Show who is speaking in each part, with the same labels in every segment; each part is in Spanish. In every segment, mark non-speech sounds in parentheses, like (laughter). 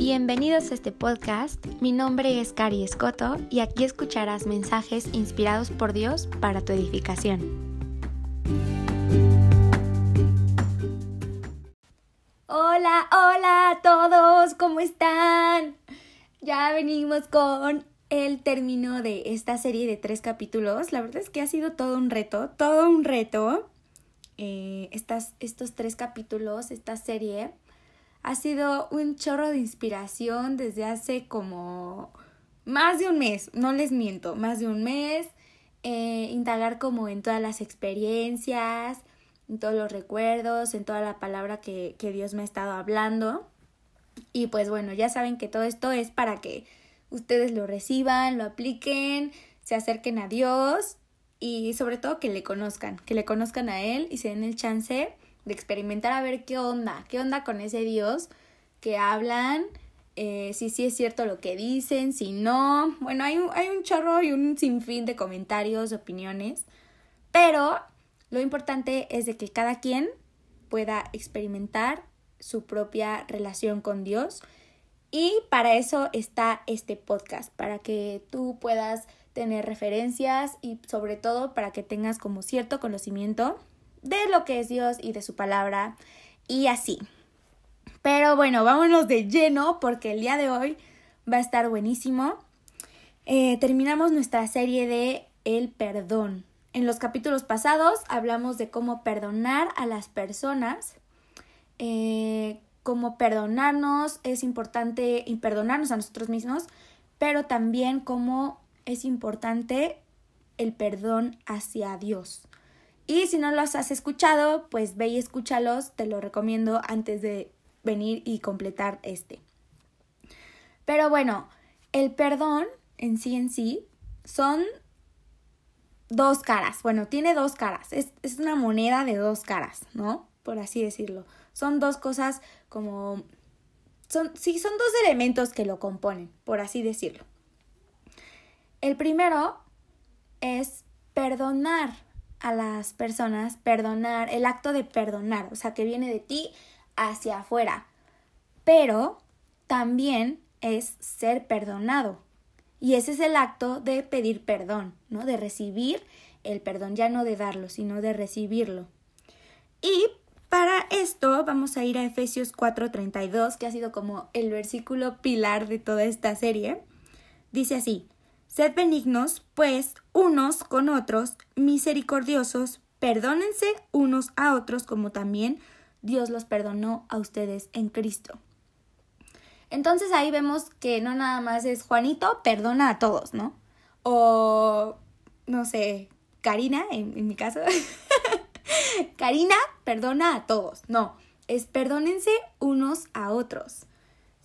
Speaker 1: Bienvenidos a este podcast. Mi nombre es Cari Escoto y aquí escucharás mensajes inspirados por Dios para tu edificación. Hola, hola a todos, ¿cómo están? Ya venimos con el término de esta serie de tres capítulos. La verdad es que ha sido todo un reto, todo un reto. Eh, estas, estos tres capítulos, esta serie, ha sido un chorro de inspiración desde hace como más de un mes, no les miento, más de un mes. Eh, como en todas las experiencias, en todos los recuerdos, en toda la palabra que, que Dios me ha estado hablando. Y pues bueno, ya saben que todo esto es para que ustedes lo reciban, lo apliquen, se acerquen a Dios y sobre todo que le conozcan, que le conozcan a Él y se den el chance de experimentar a ver qué onda, qué onda con ese Dios que hablan, eh, si sí es cierto lo que dicen, si no. Bueno, hay un, hay un chorro y un sinfín de comentarios, opiniones, pero lo importante es de que cada quien pueda experimentar su propia relación con Dios y para eso está este podcast, para que tú puedas tener referencias y sobre todo para que tengas como cierto conocimiento de lo que es Dios y de su palabra y así. Pero bueno, vámonos de lleno porque el día de hoy va a estar buenísimo. Eh, terminamos nuestra serie de el perdón. En los capítulos pasados hablamos de cómo perdonar a las personas, eh, cómo perdonarnos es importante y perdonarnos a nosotros mismos, pero también cómo es importante el perdón hacia Dios. Y si no los has escuchado, pues ve y escúchalos, te lo recomiendo antes de venir y completar este. Pero bueno, el perdón en sí en sí son dos caras. Bueno, tiene dos caras. Es, es una moneda de dos caras, ¿no? Por así decirlo. Son dos cosas como... Son, sí, son dos elementos que lo componen, por así decirlo. El primero es perdonar a las personas perdonar, el acto de perdonar, o sea, que viene de ti hacia afuera. Pero también es ser perdonado. Y ese es el acto de pedir perdón, ¿no? De recibir el perdón, ya no de darlo, sino de recibirlo. Y para esto vamos a ir a Efesios 4:32, que ha sido como el versículo pilar de toda esta serie. Dice así, Sed benignos, pues, unos con otros, misericordiosos, perdónense unos a otros como también Dios los perdonó a ustedes en Cristo. Entonces ahí vemos que no nada más es Juanito, perdona a todos, ¿no? O, no sé, Karina, en, en mi caso. (laughs) Karina, perdona a todos. No, es perdónense unos a otros.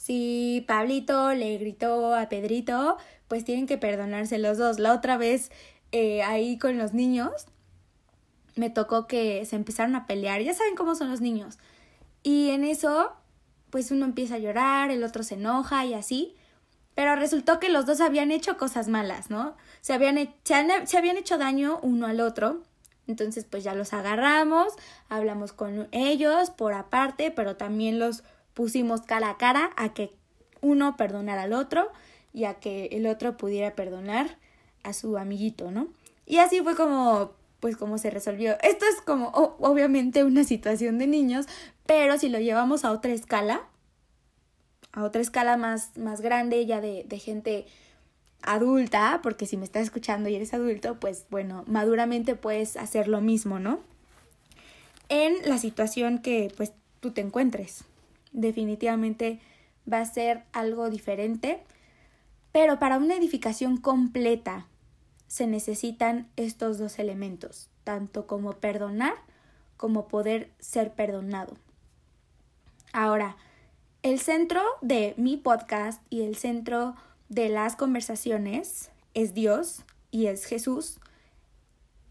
Speaker 1: Si Pablito le gritó a Pedrito, pues tienen que perdonarse los dos. La otra vez eh, ahí con los niños me tocó que se empezaron a pelear. Ya saben cómo son los niños. Y en eso, pues uno empieza a llorar, el otro se enoja y así. Pero resultó que los dos habían hecho cosas malas, ¿no? Se habían, se, se habían hecho daño uno al otro. Entonces, pues ya los agarramos, hablamos con ellos por aparte, pero también los pusimos cara a cara a que uno perdonara al otro y a que el otro pudiera perdonar a su amiguito, ¿no? Y así fue como pues como se resolvió. Esto es como obviamente una situación de niños, pero si lo llevamos a otra escala, a otra escala más, más grande, ya de, de gente adulta, porque si me estás escuchando y eres adulto, pues bueno, maduramente puedes hacer lo mismo, ¿no? En la situación que pues tú te encuentres definitivamente va a ser algo diferente. Pero para una edificación completa se necesitan estos dos elementos, tanto como perdonar como poder ser perdonado. Ahora, el centro de mi podcast y el centro de las conversaciones es Dios y es Jesús.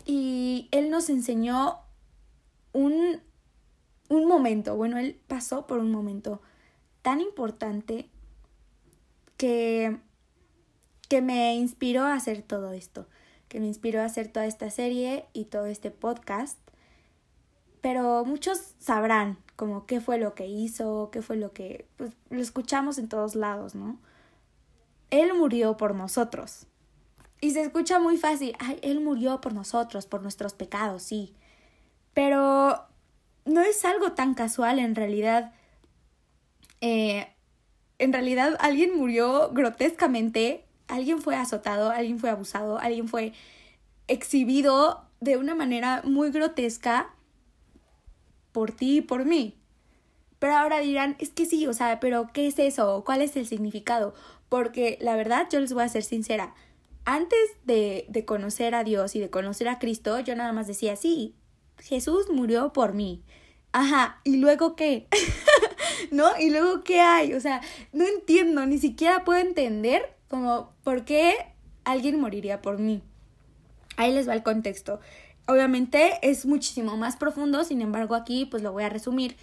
Speaker 1: Y Él nos enseñó un un momento, bueno, él pasó por un momento tan importante que, que me inspiró a hacer todo esto, que me inspiró a hacer toda esta serie y todo este podcast, pero muchos sabrán como qué fue lo que hizo, qué fue lo que, pues lo escuchamos en todos lados, ¿no? Él murió por nosotros. Y se escucha muy fácil, ay, Él murió por nosotros, por nuestros pecados, sí. Pero no es algo tan casual en realidad. Eh, en realidad alguien murió grotescamente, alguien fue azotado, alguien fue abusado, alguien fue exhibido de una manera muy grotesca por ti y por mí. Pero ahora dirán, es que sí, o sea, pero ¿qué es eso? ¿Cuál es el significado? Porque la verdad, yo les voy a ser sincera, antes de, de conocer a Dios y de conocer a Cristo, yo nada más decía, sí, Jesús murió por mí. Ajá, ¿y luego qué? (laughs) ¿No? ¿Y luego qué hay? O sea, no entiendo, ni siquiera puedo entender como por qué alguien moriría por mí. Ahí les va el contexto. Obviamente es muchísimo más profundo, sin embargo aquí pues lo voy a resumir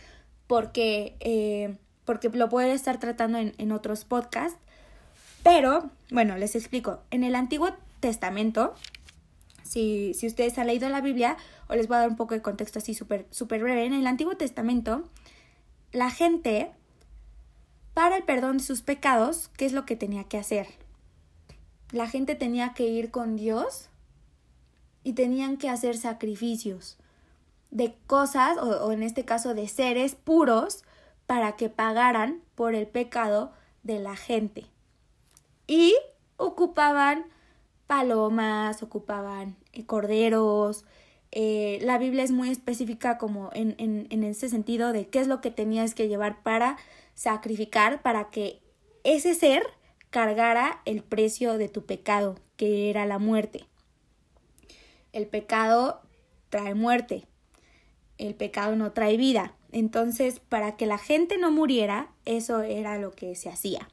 Speaker 1: porque, eh, porque lo puedo estar tratando en, en otros podcasts. Pero, bueno, les explico. En el Antiguo Testamento, si, si ustedes han leído la Biblia, o les voy a dar un poco de contexto así súper super breve, en el Antiguo Testamento, la gente, para el perdón de sus pecados, ¿qué es lo que tenía que hacer? La gente tenía que ir con Dios y tenían que hacer sacrificios de cosas, o, en este caso de seres puros, para que pagaran por el pecado de la gente. Y ocupaban palomas, ocupaban eh, corderos. Eh, la Biblia es muy específica como en, en, en ese sentido de qué es lo que tenías que llevar para sacrificar, para que ese ser cargara el precio de tu pecado, que era la muerte. El pecado trae muerte, el pecado no trae vida. Entonces, para que la gente no muriera, eso era lo que se hacía.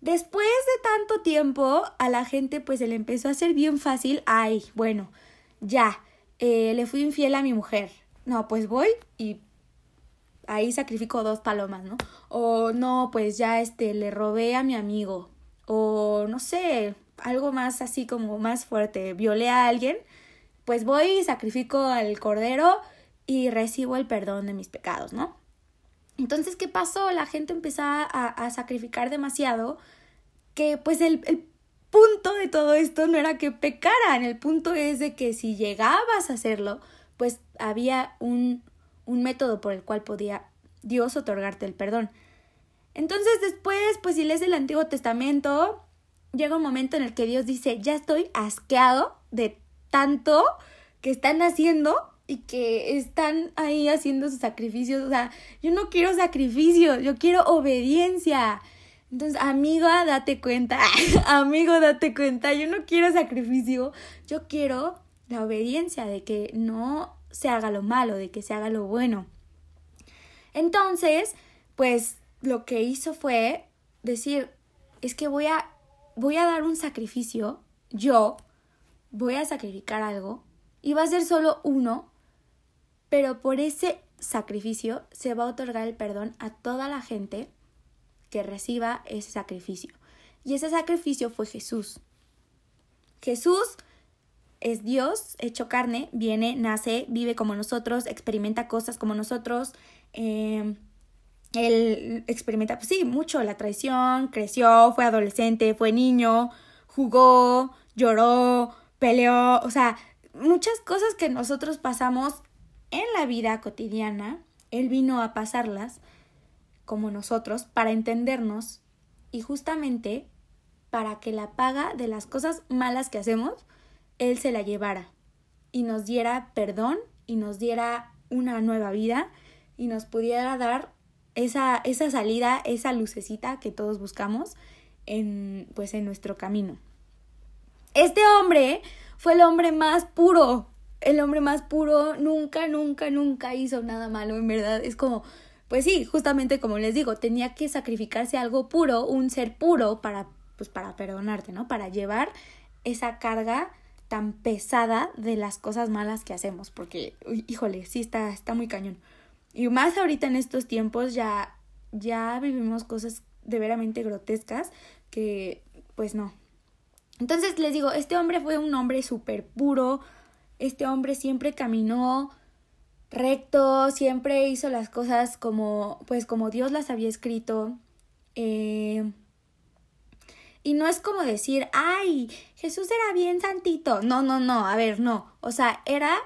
Speaker 1: Después de tanto tiempo, a la gente pues se le empezó a hacer bien fácil, ay, bueno, ya, eh, le fui infiel a mi mujer. No, pues voy y ahí sacrifico dos palomas, ¿no? O no, pues ya este, le robé a mi amigo. O no sé, algo más así como más fuerte, violé a alguien pues voy y sacrifico al cordero y recibo el perdón de mis pecados, ¿no? Entonces, ¿qué pasó? La gente empezaba a, sacrificar demasiado, que pues el, el punto de todo esto no era que pecaran, el punto es de que si llegabas a hacerlo, pues había un, un método por el cual podía Dios otorgarte el perdón. Entonces después, pues si lees el Antiguo Testamento, llega un momento en el que Dios dice, ya estoy asqueado de tanto que están haciendo y que están ahí haciendo sus sacrificios. O sea, yo no quiero sacrificio, yo quiero obediencia. Entonces, amiga, date cuenta, (laughs) amigo, date cuenta, yo no quiero sacrificio, yo quiero la obediencia de que no se haga lo malo, de que se haga lo bueno. Entonces, pues lo que hizo fue decir, es que voy a voy a dar un sacrificio yo voy a sacrificar algo y va a ser solo uno, pero por ese sacrificio se va a otorgar el perdón a toda la gente que reciba ese sacrificio. Y ese sacrificio fue Jesús. Jesús es Dios hecho carne, viene, nace, vive como nosotros, experimenta cosas como nosotros. Em, él experimenta, pues sí, mucho la traición, creció, fue adolescente, fue niño, jugó, lloró, peleó, o sea, muchas cosas que nosotros pasamos en la vida cotidiana, Él vino a pasarlas como nosotros para entendernos y justamente para que la paga de las cosas malas que hacemos, Él se la llevara y nos diera perdón y nos diera una nueva vida y nos pudiera dar esa, esa salida, esa lucecita que todos buscamos en, pues, en nuestro camino. Este hombre fue el hombre más puro. El hombre más puro nunca, nunca, nunca hizo nada malo, en verdad. Es como, pues sí, justamente como les digo, tenía que sacrificarse algo puro, un ser puro para, pues para perdonarte, ¿no? Para llevar esa carga tan pesada de las cosas malas que hacemos, porque, híjole, sí está, está muy cañón. Y más ahorita en estos tiempos ya, ya vivimos cosas de veramente grotescas que, pues no, entonces les digo, este hombre fue un hombre súper puro, este hombre siempre caminó recto, siempre hizo las cosas como, pues como Dios las había escrito. Eh, y no es como decir, ay, Jesús era bien santito. No, no, no, a ver, no. O sea, era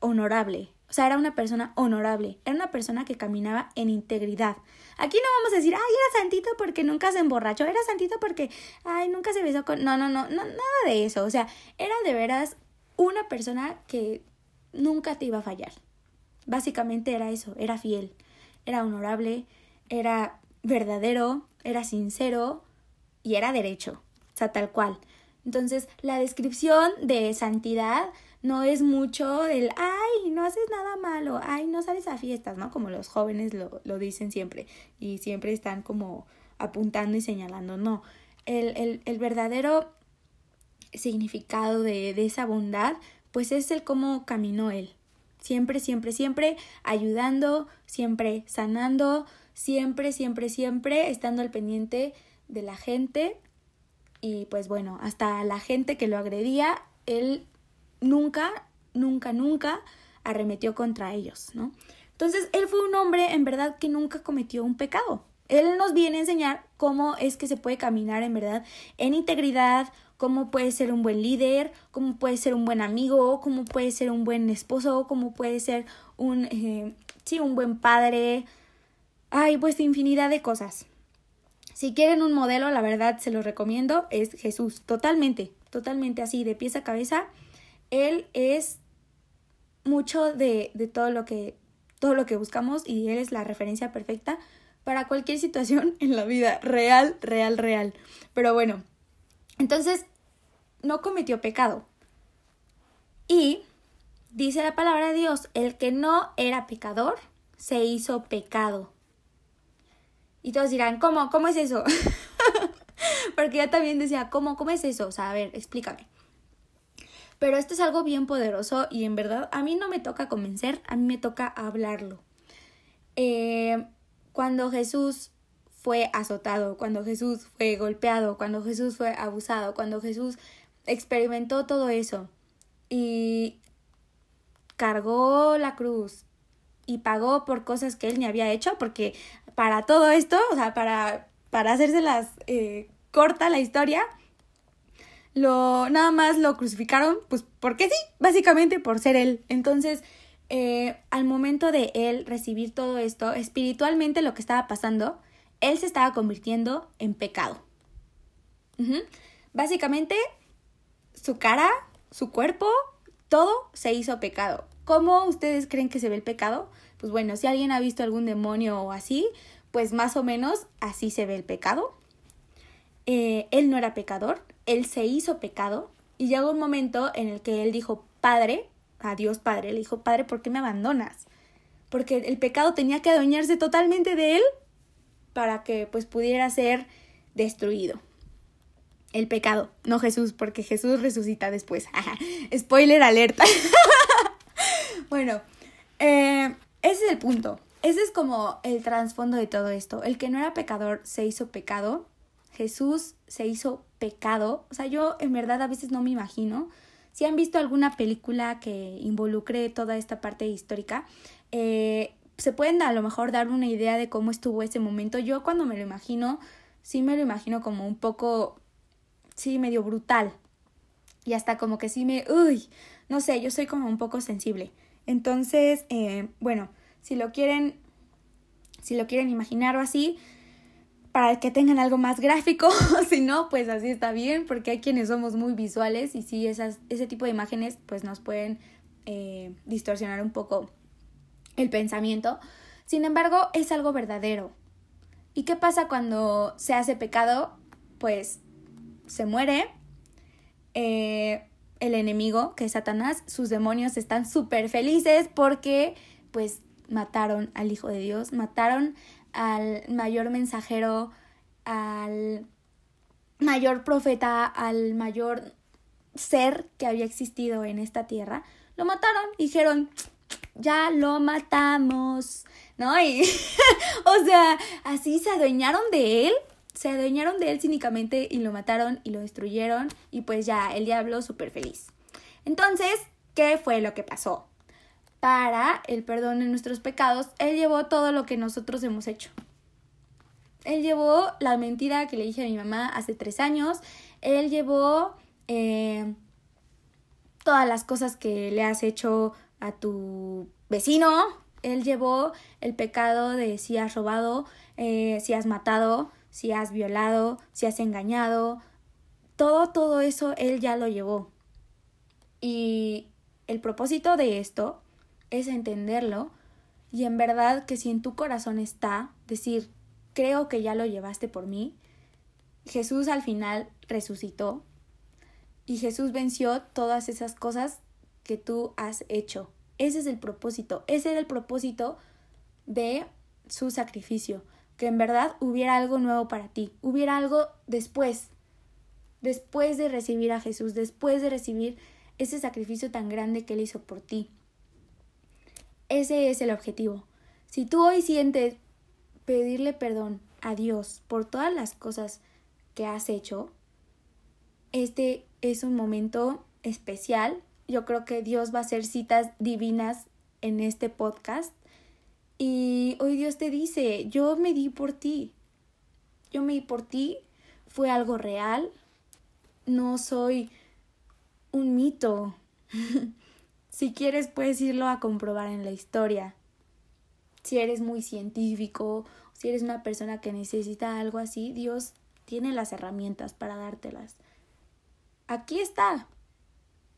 Speaker 1: honorable. O sea, era una persona honorable. Era una persona que caminaba en integridad. Aquí no vamos a decir, ay, era santito porque nunca se emborrachó. Era santito porque, ay, nunca se besó con... No, no, no, no, nada de eso. O sea, era de veras una persona que nunca te iba a fallar. Básicamente era eso, era fiel, era honorable, era verdadero, era sincero y era derecho, o sea, tal cual. Entonces, la descripción de santidad no es mucho el, ay, no haces nada malo, ay, no sales a fiestas, ¿no? Como los jóvenes lo, lo dicen siempre y siempre están como apuntando y señalando, no. El, el, el verdadero significado de, de esa bondad, pues es el cómo caminó él. Siempre, siempre, siempre ayudando, siempre sanando, siempre, siempre, siempre estando al pendiente de la gente. Y pues bueno, hasta la gente que lo agredía, él nunca, nunca, nunca arremetió contra ellos, ¿no? Entonces, él fue un hombre en verdad que nunca cometió un pecado. Él nos viene a enseñar cómo es que se puede caminar en verdad en integridad, cómo puede ser un buen líder, cómo puede ser un buen amigo, cómo puede ser un buen esposo, cómo puede ser un, eh, sí, un buen padre. Ay, pues infinidad de cosas. Si quieren un modelo, la verdad se lo recomiendo, es Jesús, totalmente, totalmente así, de pies a cabeza. Él es mucho de, de todo lo que todo lo que buscamos y él es la referencia perfecta para cualquier situación (laughs) en la vida real, real, real. Pero bueno, entonces no cometió pecado. Y dice la palabra de Dios, el que no era pecador se hizo pecado. Y todos dirán, ¿cómo? ¿Cómo es eso? (laughs) Porque yo también decía, ¿cómo? ¿Cómo es eso? O sea, a ver, explícame. Pero esto es algo bien poderoso y en verdad a mí no me toca convencer, a mí me toca hablarlo. Eh, cuando Jesús fue azotado, cuando Jesús fue golpeado, cuando Jesús fue abusado, cuando Jesús experimentó todo eso y cargó la cruz y pagó por cosas que él ni había hecho, porque para todo esto, o sea, para, para hacérselas eh, corta la historia, lo, nada más lo crucificaron, pues porque sí, básicamente por ser él. Entonces, eh, al momento de él recibir todo esto, espiritualmente lo que estaba pasando, él se estaba convirtiendo en pecado. Básicamente, su cara, su cuerpo, todo se hizo pecado. ¿Cómo ustedes creen que se ve el pecado? Pues bueno, si alguien ha visto algún demonio o así, pues más o menos así se ve el pecado. Eh, él no era pecador, él se hizo pecado y llegó un momento en el que él dijo, Padre, a Dios Padre, le dijo, Padre, ¿por qué me abandonas? Porque el pecado tenía que adueñarse totalmente de él para que pues pudiera ser destruido el pecado, no Jesús, porque Jesús resucita después. (laughs) Spoiler alerta. (laughs) bueno, eh, ese es el punto. Ese es como el trasfondo de todo esto. El que no era pecador se hizo pecado. Jesús se hizo pecado. O sea, yo en verdad a veces no me imagino. Si han visto alguna película que involucre toda esta parte histórica, eh, se pueden a lo mejor dar una idea de cómo estuvo ese momento. Yo cuando me lo imagino, sí me lo imagino como un poco sí, medio brutal. Y hasta como que sí me, uy, no sé, yo soy como un poco sensible. Entonces, eh, bueno, si lo quieren, si lo quieren imaginar o así, para que tengan algo más gráfico, (laughs) si no, pues así está bien, porque hay quienes somos muy visuales y sí, esas, ese tipo de imágenes pues nos pueden eh, distorsionar un poco el pensamiento. Sin embargo, es algo verdadero. ¿Y qué pasa cuando se hace pecado? Pues se muere, eh, el enemigo, que es Satanás, sus demonios están súper felices porque pues mataron al Hijo de Dios, mataron al mayor mensajero, al mayor profeta, al mayor ser que había existido en esta tierra. Lo mataron dijeron, ya lo matamos, ¿no? Y, (laughs) o sea, así se adueñaron de él se adueñaron de él cínicamente y lo mataron y lo destruyeron y pues ya el diablo súper feliz. Entonces, ¿qué fue lo que pasó? para el perdón de nuestros pecados, Él llevó todo lo que nosotros hemos hecho. Él llevó la mentira que le dije a mi mamá hace tres años. Él llevó eh, todas las cosas que le has hecho a tu vecino. Él llevó el pecado de si has robado, eh, si has matado, si has violado, si has engañado. Todo, todo eso Él ya lo llevó. Y el propósito de esto es entenderlo y en verdad que si en tu corazón está decir, creo que ya lo llevaste por mí, Jesús al final resucitó y Jesús venció todas esas cosas que tú has hecho. Ese es el propósito, ese era el propósito de su sacrificio, que en verdad hubiera algo nuevo para ti, hubiera algo después, después de recibir a Jesús, después de recibir ese sacrificio tan grande que Él hizo por ti. Ese es el objetivo. Si tú hoy sientes pedirle perdón a Dios por todas las cosas que has hecho, este es un momento especial. Yo creo que Dios va a hacer citas divinas en este podcast. Y hoy Dios te dice, yo me di por ti. Yo me di por ti. Fue algo real. No soy un mito. (laughs) si quieres puedes irlo a comprobar en la historia. Si eres muy científico, si eres una persona que necesita algo así, Dios tiene las herramientas para dártelas. Aquí está.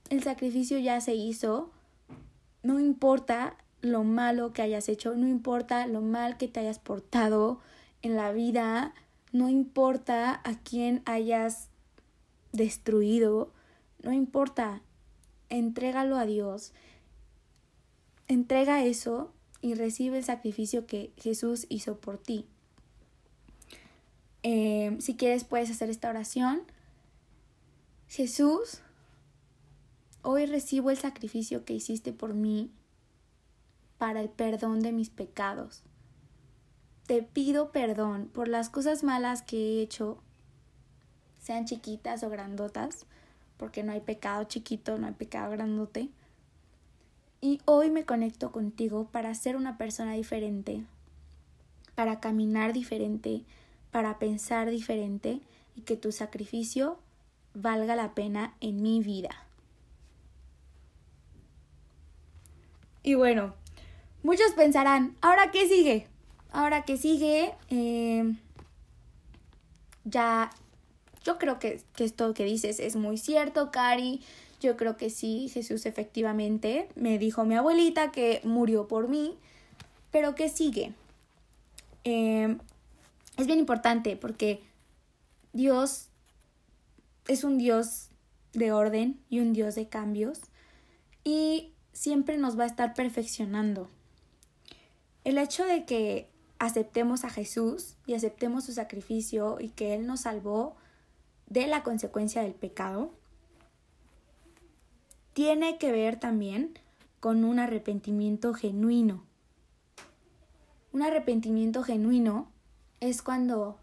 Speaker 1: El sacrificio ya se hizo. No importa lo malo que hayas hecho, no importa lo mal que te hayas portado en la vida, no importa a quién hayas destruido, no importa, entrégalo a Dios. Entrega eso y recibe el sacrificio que Jesús hizo por ti. Eh, si quieres puedes hacer esta oración. Jesús, hoy recibo el sacrificio que hiciste por mí para el perdón de mis pecados. Te pido perdón por las cosas malas que he hecho, sean chiquitas o grandotas porque no hay pecado chiquito, no hay pecado grandote. Y hoy me conecto contigo para ser una persona diferente, para caminar diferente, para pensar diferente y que tu sacrificio valga la pena en mi vida. Y bueno, muchos pensarán, ¿ahora qué sigue? Ahora qué sigue, eh, ya yo creo que, que esto que dices es muy cierto, Cari. Yo creo que sí, Jesús efectivamente me dijo mi abuelita que murió por mí, pero que sigue. Em, es bien importante porque Dios es un Dios de orden y un Dios de cambios y siempre nos va a estar perfeccionando. El hecho de que aceptemos a Jesús y aceptemos su sacrificio y que Él nos salvó de la consecuencia del pecado tiene que ver también con un arrepentimiento genuino. Un arrepentimiento genuino es cuando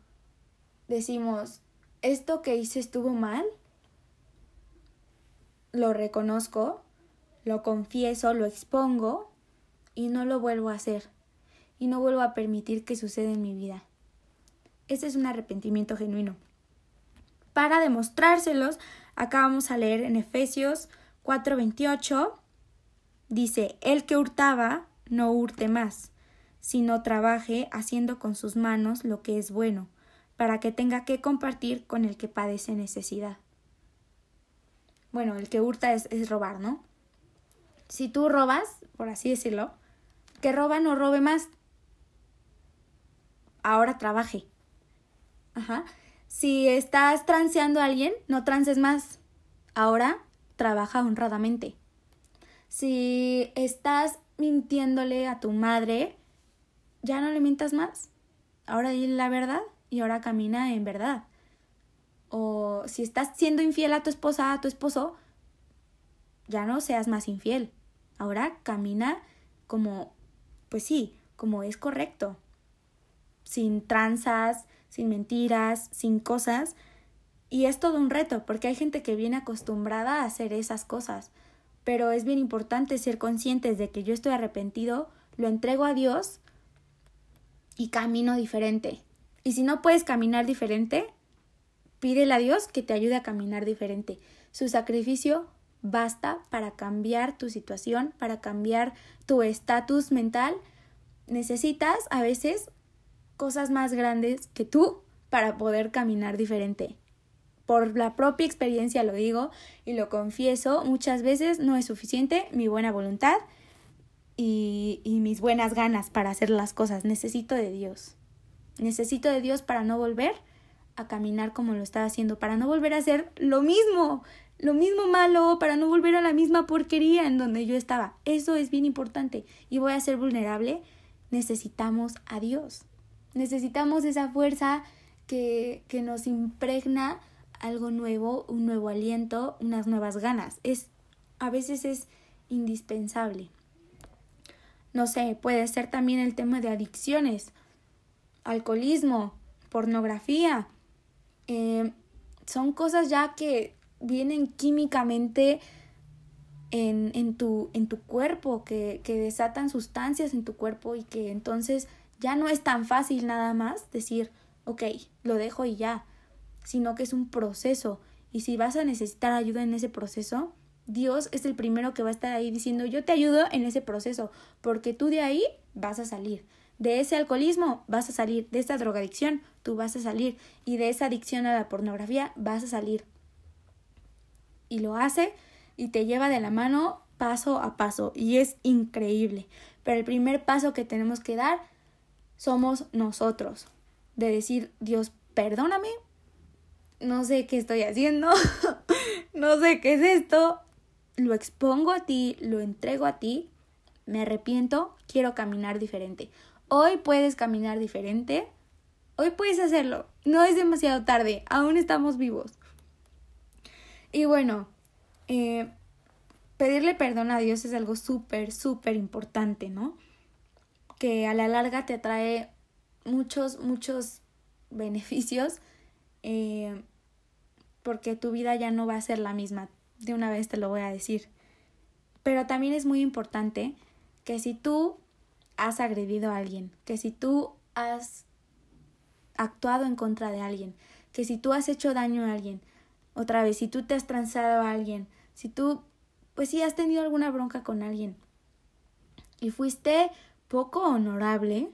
Speaker 1: decimos, esto que hice estuvo mal, lo reconozco, lo confieso, lo expongo y no lo vuelvo a hacer y no vuelvo a permitir que suceda en mi vida. Ese es un arrepentimiento genuino para demostrárselos, acá vamos a leer en Efesios 4:28, dice, el que hurtaba, no hurte más, sino trabaje haciendo con sus manos lo que es bueno, para que tenga que compartir con el que padece necesidad. Bueno, el que hurta es, es robar, ¿no? Si tú robas, por así decirlo, que roba no robe más. Ahora trabaje. Ajá. Si estás transeando a alguien, no transes más. Ahora trabaja honradamente. Si estás mintiéndole a tu madre, ya no le mientas más. Ahora dile la verdad y ahora camina en verdad. O si estás siendo infiel a tu esposa, a tu esposo, ya no seas más infiel. Ahora camina como, pues sí, como es correcto. Sin tranzas, sin mentiras, sin cosas. Y es todo un reto, porque hay gente que viene acostumbrada a hacer esas cosas. pero es bien importante ser conscientes de que yo estoy arrepentido, lo entrego a Dios y camino diferente. Y si no puedes caminar diferente, pídele a Dios que te ayude a caminar diferente. Su sacrificio basta para cambiar tu situación, para cambiar tu estatus mental. Necesitas a veces cosas más grandes que tú para poder caminar diferente. Por la propia experiencia lo digo y lo confieso, muchas veces no es suficiente mi buena voluntad y, y mis buenas ganas para hacer las cosas. Necesito de Dios. Necesito de Dios para no volver a caminar como lo estaba haciendo, para no volver a hacer lo mismo, lo mismo malo, para no volver a la misma porquería en donde yo estaba. Eso es bien importante y voy a ser vulnerable. Necesitamos a Dios. Necesitamos esa fuerza que, que nos impregna algo nuevo, un nuevo aliento, unas nuevas ganas. Es a veces es indispensable. No sé, puede ser también el tema de adicciones, alcoholismo, pornografía. Eh, son cosas ya que vienen químicamente en, en, tu, en tu cuerpo, que, que desatan sustancias en tu cuerpo y que entonces ya no es tan fácil nada más decir, ok, lo dejo y ya, sino que es un proceso. Y si vas a necesitar ayuda en ese proceso, Dios es el primero que va a estar ahí diciendo, yo te ayudo en ese proceso, porque tú de ahí vas a salir. De ese alcoholismo vas a salir, de esa drogadicción tú vas a salir y de esa adicción a la pornografía vas a salir. Y lo hace y te lleva de la mano paso a paso y es increíble. Pero el primer paso que tenemos que dar somos nosotros, de decir, Dios, perdóname, no sé qué estoy haciendo, (laughs) no sé qué es esto, lo expongo a ti, lo entrego a ti, me arrepiento, quiero caminar diferente. Hoy puedes caminar diferente, hoy puedes hacerlo, no es demasiado tarde, aún estamos vivos. Y bueno, eh, pedirle perdón a Dios es algo súper, súper importante, ¿no? Que a la larga te trae muchos, muchos (laughs) beneficios eh, porque tu vida ya no va a ser la misma. De una vez te lo voy a decir. Pero también es muy importante que si tú has agredido a alguien, que si tú has actuado en contra de alguien, que si tú has hecho daño a alguien, otra vez, si tú te has transado a alguien, si tú, pues si has tenido alguna bronca con alguien y fuiste poco honorable,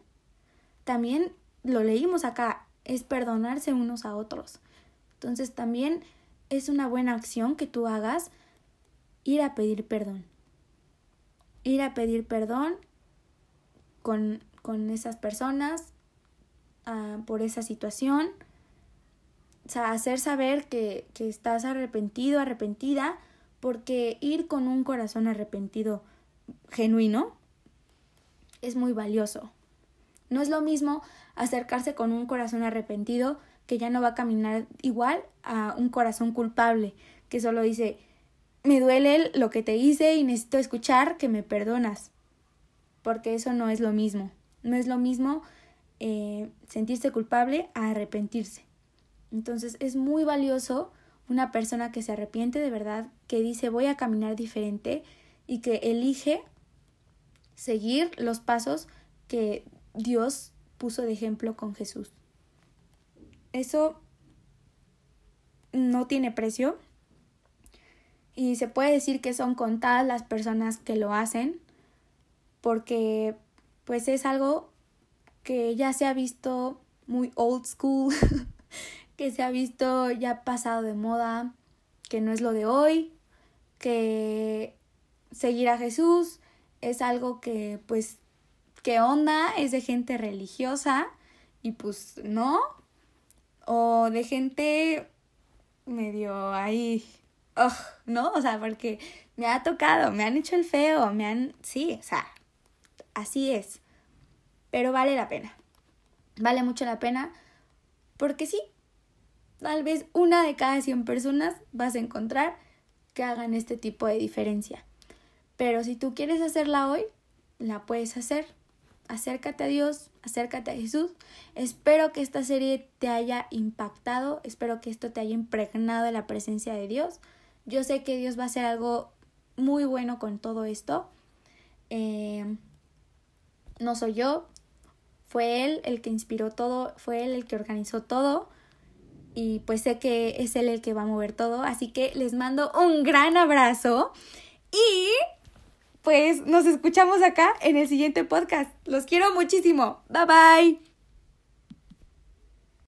Speaker 1: también lo leímos acá, es perdonarse unos a otros. Entonces también es una buena acción que tú hagas ir a pedir perdón. Ir a pedir perdón con, con esas personas uh, por esa situación. Hacer saber que, que estás arrepentido, arrepentida, porque ir con un corazón arrepentido genuino es muy valioso. No es lo mismo acercarse con un corazón arrepentido que ya no va a caminar igual a un corazón culpable, que solo dice, me duele lo que te hice y necesito escuchar que me perdonas, porque eso no es lo mismo. No es lo mismo eh, sentirse culpable a arrepentirse. Entonces es muy valioso una persona que se arrepiente de verdad, que dice voy a caminar diferente y que elige seguir los pasos que Dios puso de ejemplo con Jesús. Eso no tiene precio y se puede decir que son contadas las personas que lo hacen porque pues es algo que ya se ha visto muy old school, (laughs) que se ha visto ya pasado de moda, que no es lo de hoy, que seguir a Jesús es algo que pues qué onda, es de gente religiosa y pues no, o de gente medio ahí, ¿no? O sea, porque me ha tocado, me han hecho el feo, me han, sí, o sea, así es, pero vale la pena, vale mucho la pena, porque sí, tal vez una de cada 100 personas vas a encontrar que hagan este tipo de diferencia. Pero si tú quieres hacerla hoy, la puedes hacer acércate a Dios, acércate a Jesús. Espero que esta serie te haya impactado, espero que esto te haya impregnado de la presencia de Dios. Yo sé que Dios va a hacer algo muy bueno con todo esto. Eh, no soy yo, fue él el que inspiró todo, fue él el que organizó todo y pues sé que es él el que va a mover todo, así que les mando un gran abrazo y pues nos escuchamos acá en el siguiente podcast. Los quiero muchísimo. Bye bye.